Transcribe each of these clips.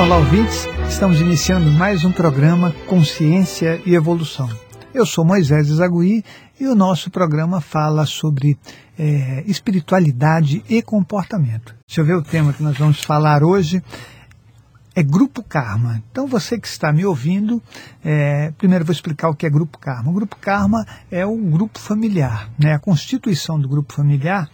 Olá, ouvintes. Estamos iniciando mais um programa Consciência e Evolução. Eu sou Moisés Zagui e o nosso programa fala sobre é, espiritualidade e comportamento. Deixa eu ver o tema que nós vamos falar hoje. É Grupo Karma. Então, você que está me ouvindo, é, primeiro vou explicar o que é Grupo Karma. O Grupo Karma é o grupo familiar, né? a constituição do grupo familiar,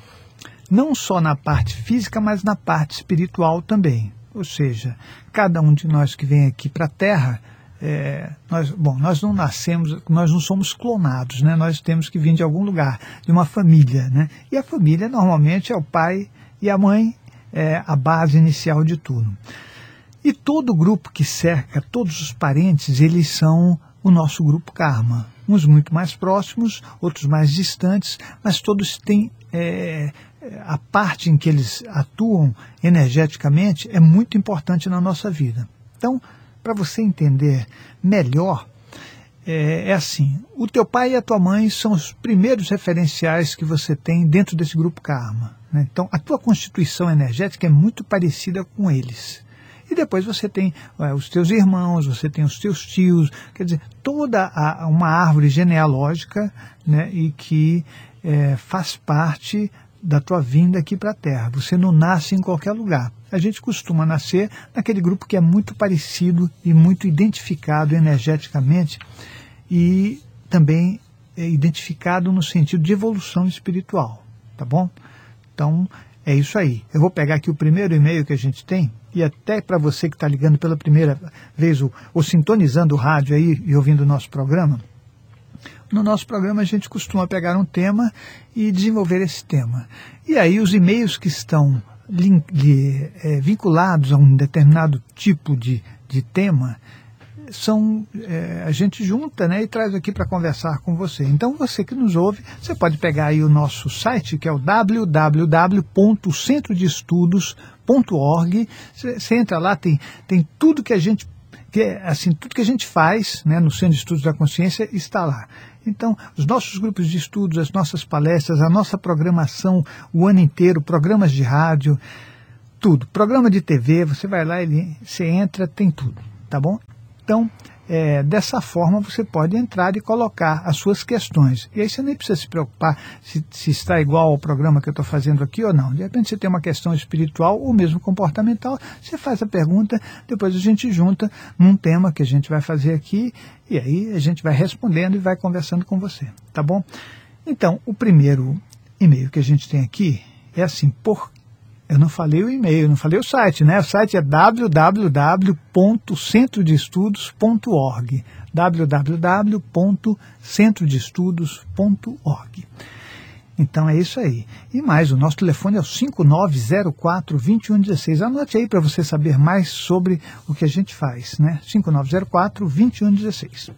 não só na parte física, mas na parte espiritual também. Ou seja, cada um de nós que vem aqui para a Terra, é, nós, bom, nós não nascemos, nós não somos clonados, né? Nós temos que vir de algum lugar, de uma família, né? E a família normalmente é o pai e a mãe, é a base inicial de tudo. E todo grupo que cerca, todos os parentes, eles são o nosso grupo karma. Uns muito mais próximos, outros mais distantes, mas todos têm é, a parte em que eles atuam energeticamente é muito importante na nossa vida. Então, para você entender melhor, é, é, assim: o teu pai e a tua mãe são os primeiros referenciais que você tem dentro desse grupo karma. Né? Então, a tua constituição energética é muito parecida com eles. E depois você tem é, os teus irmãos, você tem os teus tios, quer dizer, toda a, uma árvore genealógica né, e que é, faz parte da tua vinda aqui para a Terra. Você não nasce em qualquer lugar. A gente costuma nascer naquele grupo que é muito parecido e muito identificado energeticamente e também é identificado no sentido de evolução espiritual, tá bom? Então, é isso aí. Eu vou pegar aqui o primeiro e-mail que a gente tem e até para você que está ligando pela primeira vez ou, ou sintonizando o rádio aí e ouvindo o nosso programa, no nosso programa a gente costuma pegar um tema e desenvolver esse tema. E aí os e-mails que estão link, li, é, vinculados a um determinado tipo de, de tema são é, a gente junta né, e traz aqui para conversar com você. Então você que nos ouve, você pode pegar aí o nosso site que é o www.centrodeestudos.org. Você entra lá, tem, tem tudo que a gente que assim tudo que a gente faz né, no Centro de Estudos da Consciência está lá. Então, os nossos grupos de estudos, as nossas palestras, a nossa programação o ano inteiro, programas de rádio, tudo. Programa de TV, você vai lá, ele, você entra, tem tudo, tá bom? Então, é, dessa forma você pode entrar e colocar as suas questões. E aí você nem precisa se preocupar se, se está igual ao programa que eu estou fazendo aqui ou não. De repente você tem uma questão espiritual ou mesmo comportamental, você faz a pergunta, depois a gente junta num tema que a gente vai fazer aqui e aí a gente vai respondendo e vai conversando com você, tá bom? Então, o primeiro e-mail que a gente tem aqui é assim, por eu não falei o e-mail, não falei o site, né? O site é www.centrodeestudos.org www.centrodeestudos.org Então é isso aí. E mais, o nosso telefone é o 5904-2116. Anote aí para você saber mais sobre o que a gente faz, né? 5904-2116.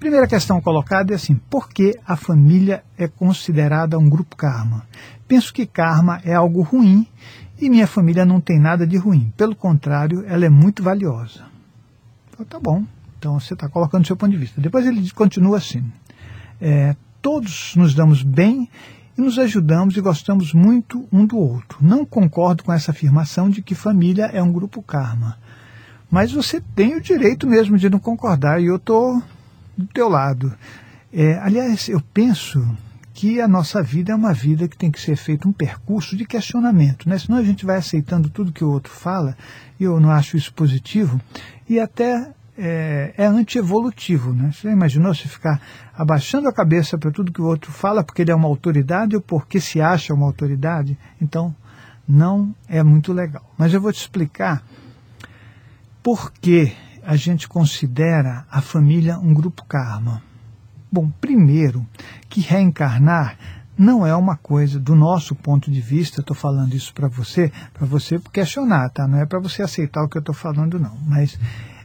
Primeira questão colocada é assim: por que a família é considerada um grupo karma? Penso que karma é algo ruim e minha família não tem nada de ruim. Pelo contrário, ela é muito valiosa. Então, tá bom. Então você está colocando seu ponto de vista. Depois ele continua assim: é, todos nos damos bem e nos ajudamos e gostamos muito um do outro. Não concordo com essa afirmação de que família é um grupo karma. Mas você tem o direito mesmo de não concordar e eu estou do teu lado. É, aliás, eu penso que a nossa vida é uma vida que tem que ser feito um percurso de questionamento, né? senão a gente vai aceitando tudo que o outro fala, e eu não acho isso positivo, e até é, é antievolutivo. Né? Você imaginou se ficar abaixando a cabeça para tudo que o outro fala porque ele é uma autoridade ou porque se acha uma autoridade? Então, não é muito legal. Mas eu vou te explicar por que a gente considera a família um grupo karma. Bom, primeiro, que reencarnar não é uma coisa, do nosso ponto de vista, estou falando isso para você, para você questionar, tá? Não é para você aceitar o que eu estou falando, não. Mas,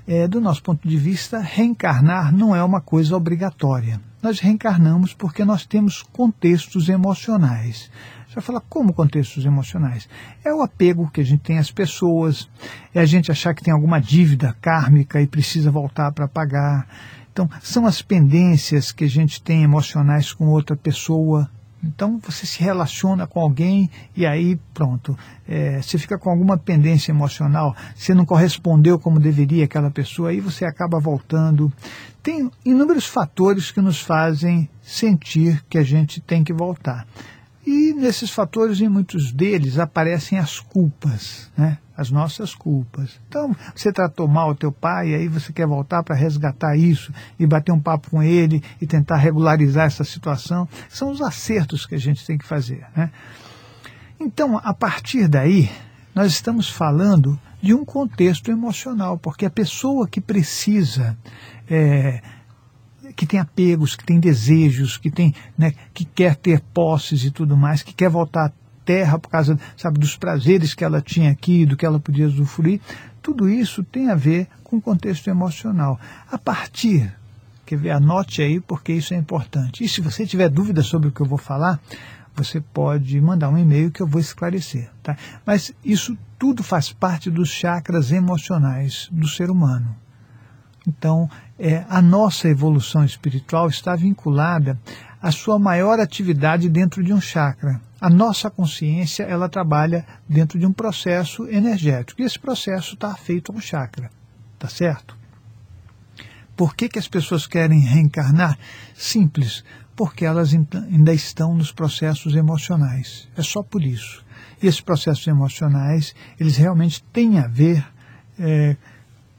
é, do nosso ponto de vista, reencarnar não é uma coisa obrigatória. Nós reencarnamos porque nós temos contextos emocionais. Você vai falar, como contextos emocionais? É o apego que a gente tem às pessoas, é a gente achar que tem alguma dívida kármica e precisa voltar para pagar então, são as pendências que a gente tem emocionais com outra pessoa, Então você se relaciona com alguém e aí pronto, é, você fica com alguma pendência emocional, você não correspondeu como deveria aquela pessoa, aí você acaba voltando. Tem inúmeros fatores que nos fazem sentir que a gente tem que voltar. E nesses fatores, em muitos deles, aparecem as culpas, né? as nossas culpas. Então, você tratou mal o teu pai, aí você quer voltar para resgatar isso e bater um papo com ele e tentar regularizar essa situação. São os acertos que a gente tem que fazer. Né? Então, a partir daí, nós estamos falando de um contexto emocional, porque a pessoa que precisa é, que tem apegos, que tem desejos, que tem, né, que quer ter posses e tudo mais, que quer voltar à terra por causa, sabe, dos prazeres que ela tinha aqui, do que ela podia usufruir, tudo isso tem a ver com o contexto emocional. A partir, quer ver, anote aí porque isso é importante. E se você tiver dúvida sobre o que eu vou falar, você pode mandar um e-mail que eu vou esclarecer. Tá? Mas isso tudo faz parte dos chakras emocionais do ser humano. Então, é, a nossa evolução espiritual está vinculada à sua maior atividade dentro de um chakra. A nossa consciência ela trabalha dentro de um processo energético. E esse processo está feito a um chakra. Tá certo? Por que, que as pessoas querem reencarnar? Simples, porque elas ainda estão nos processos emocionais. É só por isso. E esses processos emocionais, eles realmente têm a ver é,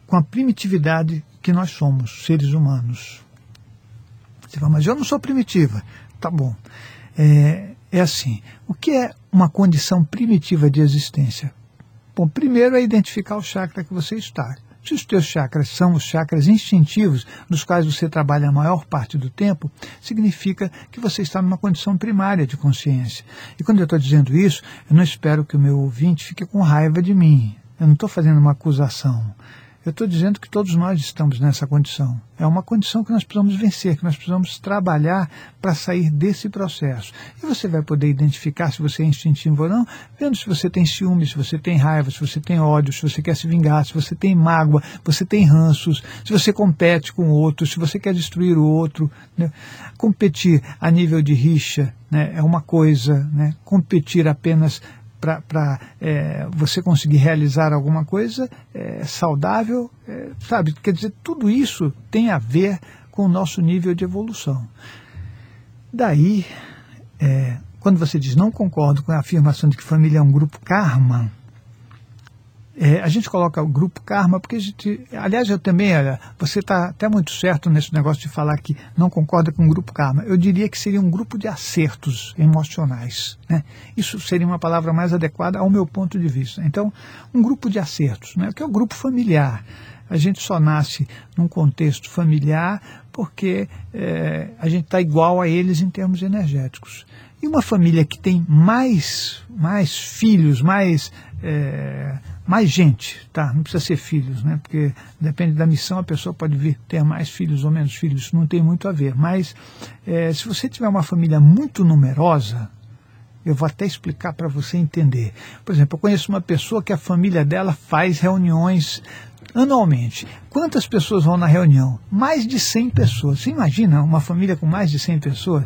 com a primitividade que nós somos, seres humanos. Você fala, mas eu não sou primitiva. Tá bom. É, é assim, o que é uma condição primitiva de existência? Bom, primeiro é identificar o chakra que você está. Se os teus chakras são os chakras instintivos, nos quais você trabalha a maior parte do tempo, significa que você está numa condição primária de consciência. E quando eu estou dizendo isso, eu não espero que o meu ouvinte fique com raiva de mim. Eu não estou fazendo uma acusação. Eu estou dizendo que todos nós estamos nessa condição. É uma condição que nós precisamos vencer, que nós precisamos trabalhar para sair desse processo. E você vai poder identificar se você é instintivo ou não, vendo se você tem ciúme, se você tem raiva, se você tem ódio, se você quer se vingar, se você tem mágoa, você tem ranços, se você compete com o outro, se você quer destruir o outro. Né? Competir a nível de rixa né, é uma coisa, né? competir apenas para é, você conseguir realizar alguma coisa é, saudável, é, sabe? Quer dizer, tudo isso tem a ver com o nosso nível de evolução. Daí, é, quando você diz não concordo com a afirmação de que família é um grupo karma, é, a gente coloca o grupo karma porque a gente, aliás, eu também, olha, você está até muito certo nesse negócio de falar que não concorda com o grupo karma. Eu diria que seria um grupo de acertos emocionais. Né? Isso seria uma palavra mais adequada ao meu ponto de vista. Então, um grupo de acertos, né? que é o grupo familiar. A gente só nasce num contexto familiar porque é, a gente está igual a eles em termos energéticos. E uma família que tem mais, mais filhos, mais é, mais gente, tá? Não precisa ser filhos, né? Porque depende da missão, a pessoa pode vir ter mais filhos ou menos filhos, não tem muito a ver. Mas é, se você tiver uma família muito numerosa, eu vou até explicar para você entender. Por exemplo, eu conheço uma pessoa que a família dela faz reuniões anualmente. Quantas pessoas vão na reunião? Mais de 100 pessoas. Você imagina uma família com mais de 100 pessoas?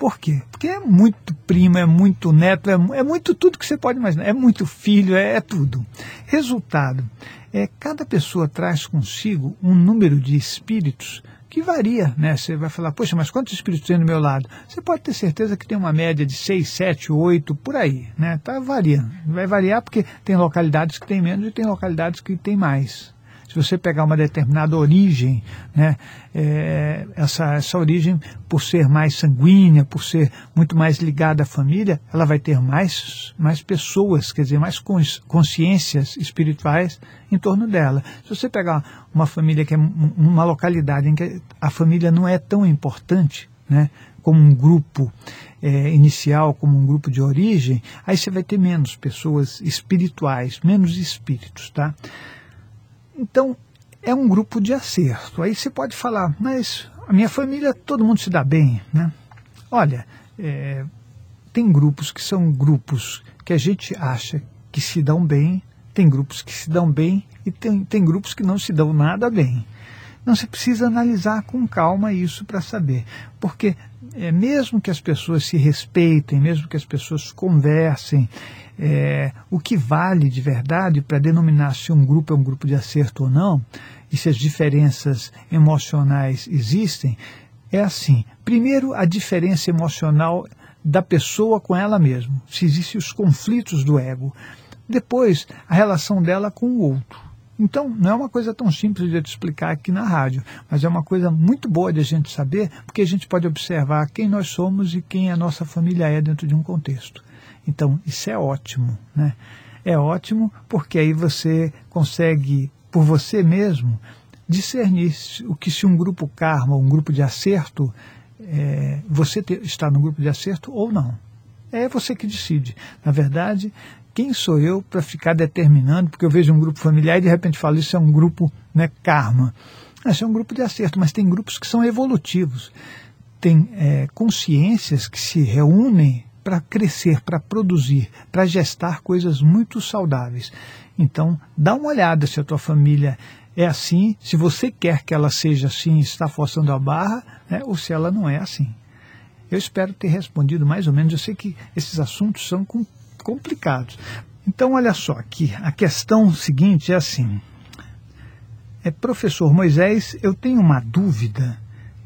Por quê? Porque é muito primo, é muito neto, é, é muito tudo que você pode imaginar. É muito filho, é, é tudo. Resultado, é cada pessoa traz consigo um número de espíritos que varia, né? Você vai falar, poxa, mas quantos espíritos tem do meu lado? Você pode ter certeza que tem uma média de 6, 7, 8, por aí, né? Tá variando. Vai variar porque tem localidades que tem menos e tem localidades que tem mais se você pegar uma determinada origem, né, é, essa, essa origem, por ser mais sanguínea, por ser muito mais ligada à família, ela vai ter mais, mais pessoas, quer dizer, mais consciências espirituais em torno dela. Se você pegar uma família que é uma localidade em que a família não é tão importante, né, como um grupo é, inicial, como um grupo de origem, aí você vai ter menos pessoas espirituais, menos espíritos, tá? Então, é um grupo de acerto. Aí você pode falar, mas a minha família, todo mundo se dá bem, né? Olha, é, tem grupos que são grupos que a gente acha que se dão bem, tem grupos que se dão bem e tem, tem grupos que não se dão nada bem. Não se precisa analisar com calma isso para saber, porque é, mesmo que as pessoas se respeitem, mesmo que as pessoas conversem, é, o que vale de verdade para denominar se um grupo é um grupo de acerto ou não, e se as diferenças emocionais existem, é assim. Primeiro, a diferença emocional da pessoa com ela mesma, se existem os conflitos do ego. Depois, a relação dela com o outro. Então, não é uma coisa tão simples de te explicar aqui na rádio, mas é uma coisa muito boa de a gente saber, porque a gente pode observar quem nós somos e quem a nossa família é dentro de um contexto. Então, isso é ótimo, né? É ótimo porque aí você consegue, por você mesmo, discernir o que se um grupo karma, um grupo de acerto, é, você te, está no grupo de acerto ou não. É você que decide. Na verdade, quem sou eu para ficar determinando, porque eu vejo um grupo familiar e de repente falo, isso é um grupo né, karma. Isso é um grupo de acerto, mas tem grupos que são evolutivos. Tem é, consciências que se reúnem para crescer, para produzir, para gestar coisas muito saudáveis. Então, dá uma olhada se a tua família é assim, se você quer que ela seja assim, está forçando a barra, né, ou se ela não é assim. Eu espero ter respondido mais ou menos. Eu sei que esses assuntos são complicados. Então, olha só aqui, a questão seguinte é assim. É, professor Moisés, eu tenho uma dúvida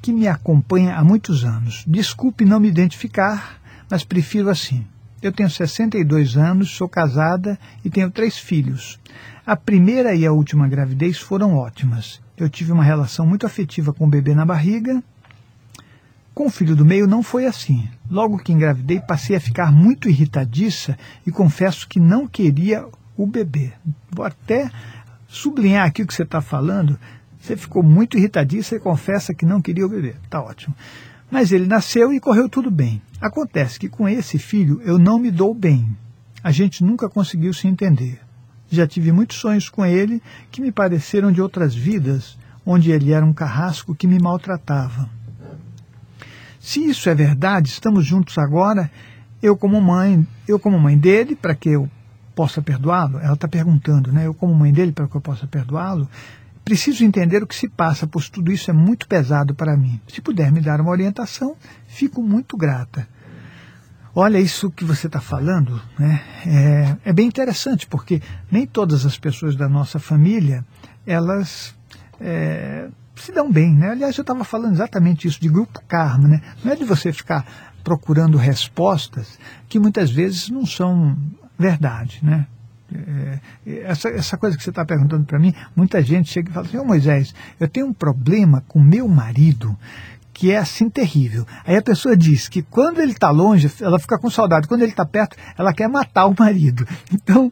que me acompanha há muitos anos. Desculpe não me identificar, mas prefiro assim. Eu tenho 62 anos, sou casada e tenho três filhos. A primeira e a última gravidez foram ótimas. Eu tive uma relação muito afetiva com o bebê na barriga com o filho do meio não foi assim. Logo que engravidei, passei a ficar muito irritadiça e confesso que não queria o bebê. Vou até sublinhar aqui o que você está falando. Você ficou muito irritadiça e confessa que não queria o bebê. Está ótimo. Mas ele nasceu e correu tudo bem. Acontece que com esse filho eu não me dou bem. A gente nunca conseguiu se entender. Já tive muitos sonhos com ele que me pareceram de outras vidas, onde ele era um carrasco que me maltratava. Se isso é verdade, estamos juntos agora, eu como mãe, eu como mãe dele, para que eu possa perdoá-lo, ela está perguntando, né? Eu como mãe dele, para que eu possa perdoá-lo, preciso entender o que se passa, pois tudo isso é muito pesado para mim. Se puder me dar uma orientação, fico muito grata. Olha, isso que você está falando né, é, é, bem interessante, porque nem todas as pessoas da nossa família, elas é, se dão bem, né? Aliás, eu estava falando exatamente isso de grupo karma, né? Não é de você ficar procurando respostas que muitas vezes não são verdade, né? É, essa, essa coisa que você está perguntando para mim, muita gente chega e fala assim, ô Moisés, eu tenho um problema com meu marido que é assim terrível. Aí a pessoa diz que quando ele está longe, ela fica com saudade. Quando ele está perto, ela quer matar o marido. Então,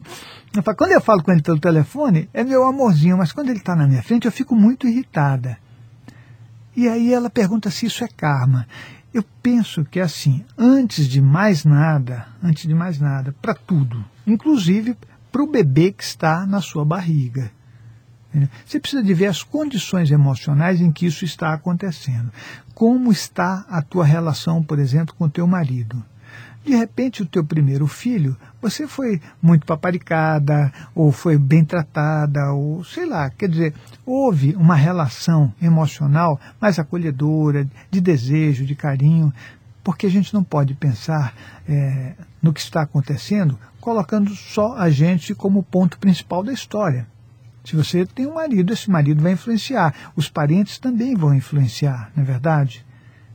eu quando eu falo com ele pelo telefone, é meu amorzinho, mas quando ele está na minha frente, eu fico muito irritada. E aí ela pergunta se isso é karma. Eu penso que assim, antes de mais nada, antes de mais nada, para tudo, inclusive para o bebê que está na sua barriga. Você precisa de ver as condições emocionais em que isso está acontecendo. Como está a tua relação, por exemplo, com o teu marido? De repente, o teu primeiro filho, você foi muito paparicada, ou foi bem tratada, ou sei lá, quer dizer, houve uma relação emocional mais acolhedora, de desejo, de carinho, porque a gente não pode pensar é, no que está acontecendo colocando só a gente como ponto principal da história. Se você tem um marido, esse marido vai influenciar. Os parentes também vão influenciar, não é verdade?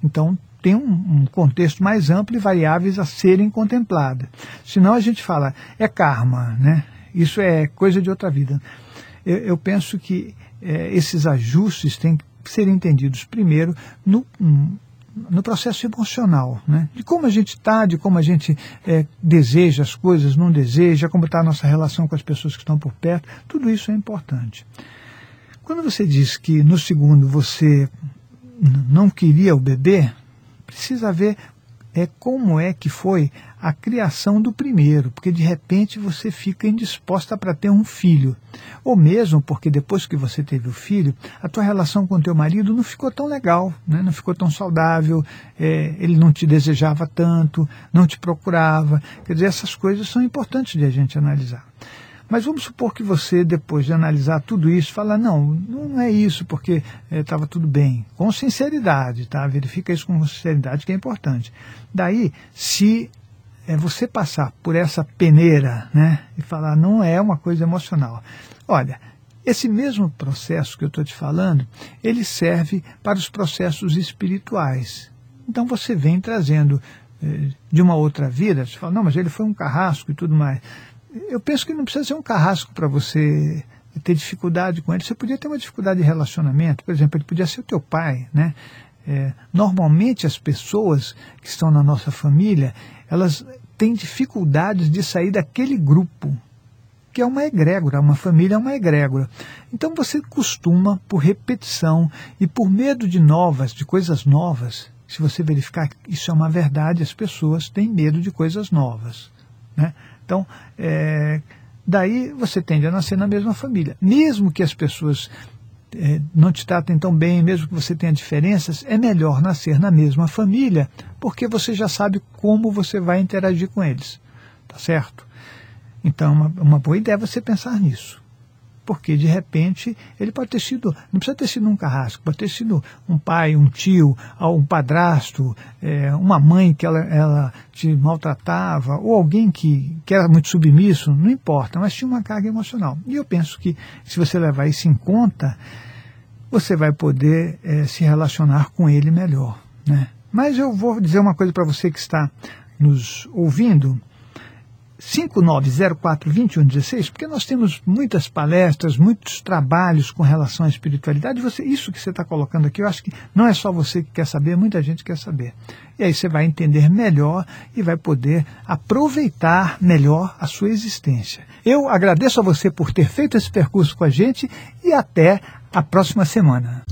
Então, tem um, um, contexto mais amplo e variáveis a serem contempladas. Senão a gente fala, é karma, né? Isso é coisa de outra vida. Eu, eu penso que é, esses ajustes têm que ser entendidos primeiro no, no processo emocional, né? de como a gente está, de como a gente é, deseja as coisas, não deseja, como está a nossa relação com as pessoas que estão por perto, tudo isso é importante. Quando você diz que no segundo você não queria o bebê, precisa ver é como é que foi a criação do primeiro, porque de repente você fica indisposta para ter um filho. Ou mesmo porque depois que você teve o filho, a tua relação com teu marido não ficou tão legal, né? não ficou tão saudável, é, ele não te desejava tanto, não te procurava. Quer dizer, essas coisas são importantes de a gente analisar. Mas vamos supor que você, depois de analisar tudo isso, fala, não, não é isso, porque estava tudo bem. Com sinceridade, tá? Verifica isso com sinceridade, que é importante. Daí, se é você passar por essa peneira, né, e falar, não é uma coisa emocional. Olha, esse mesmo processo que eu estou te falando, ele serve para os processos espirituais. Então você vem trazendo eh, de uma outra vida, você fala, não, mas ele foi um carrasco e tudo mais. Eu penso que não precisa ser um carrasco para você ter dificuldade com ele. Você podia ter uma dificuldade de relacionamento, por exemplo, ele podia ser o teu pai, né? É, normalmente as pessoas que estão na nossa família, elas têm dificuldades de sair daquele grupo, que é uma egrégora, uma família é uma egrégora. Então você costuma, por repetição e por medo de novas, de coisas novas, se você verificar que isso é uma verdade, as pessoas têm medo de coisas novas. Né? Então, é, daí você tende a nascer na mesma família. Mesmo que as pessoas é, não te tratem tão bem, mesmo que você tenha diferenças, é melhor nascer na mesma família, porque você já sabe como você vai interagir com eles. Tá certo? Então, uma, uma boa ideia é você pensar nisso porque de repente ele pode ter sido, não precisa ter sido um carrasco, pode ter sido um pai, um tio, um padrasto, é, uma mãe que ela, ela te maltratava, ou alguém que, que era muito submisso, não importa, mas tinha uma carga emocional. E eu penso que se você levar isso em conta, você vai poder é, se relacionar com ele melhor. Né? Mas eu vou dizer uma coisa para você que está nos ouvindo. 5904-2116, porque nós temos muitas palestras, muitos trabalhos com relação à espiritualidade. Você, isso que você está colocando aqui, eu acho que não é só você que quer saber, muita gente quer saber. E aí você vai entender melhor e vai poder aproveitar melhor a sua existência. Eu agradeço a você por ter feito esse percurso com a gente e até a próxima semana.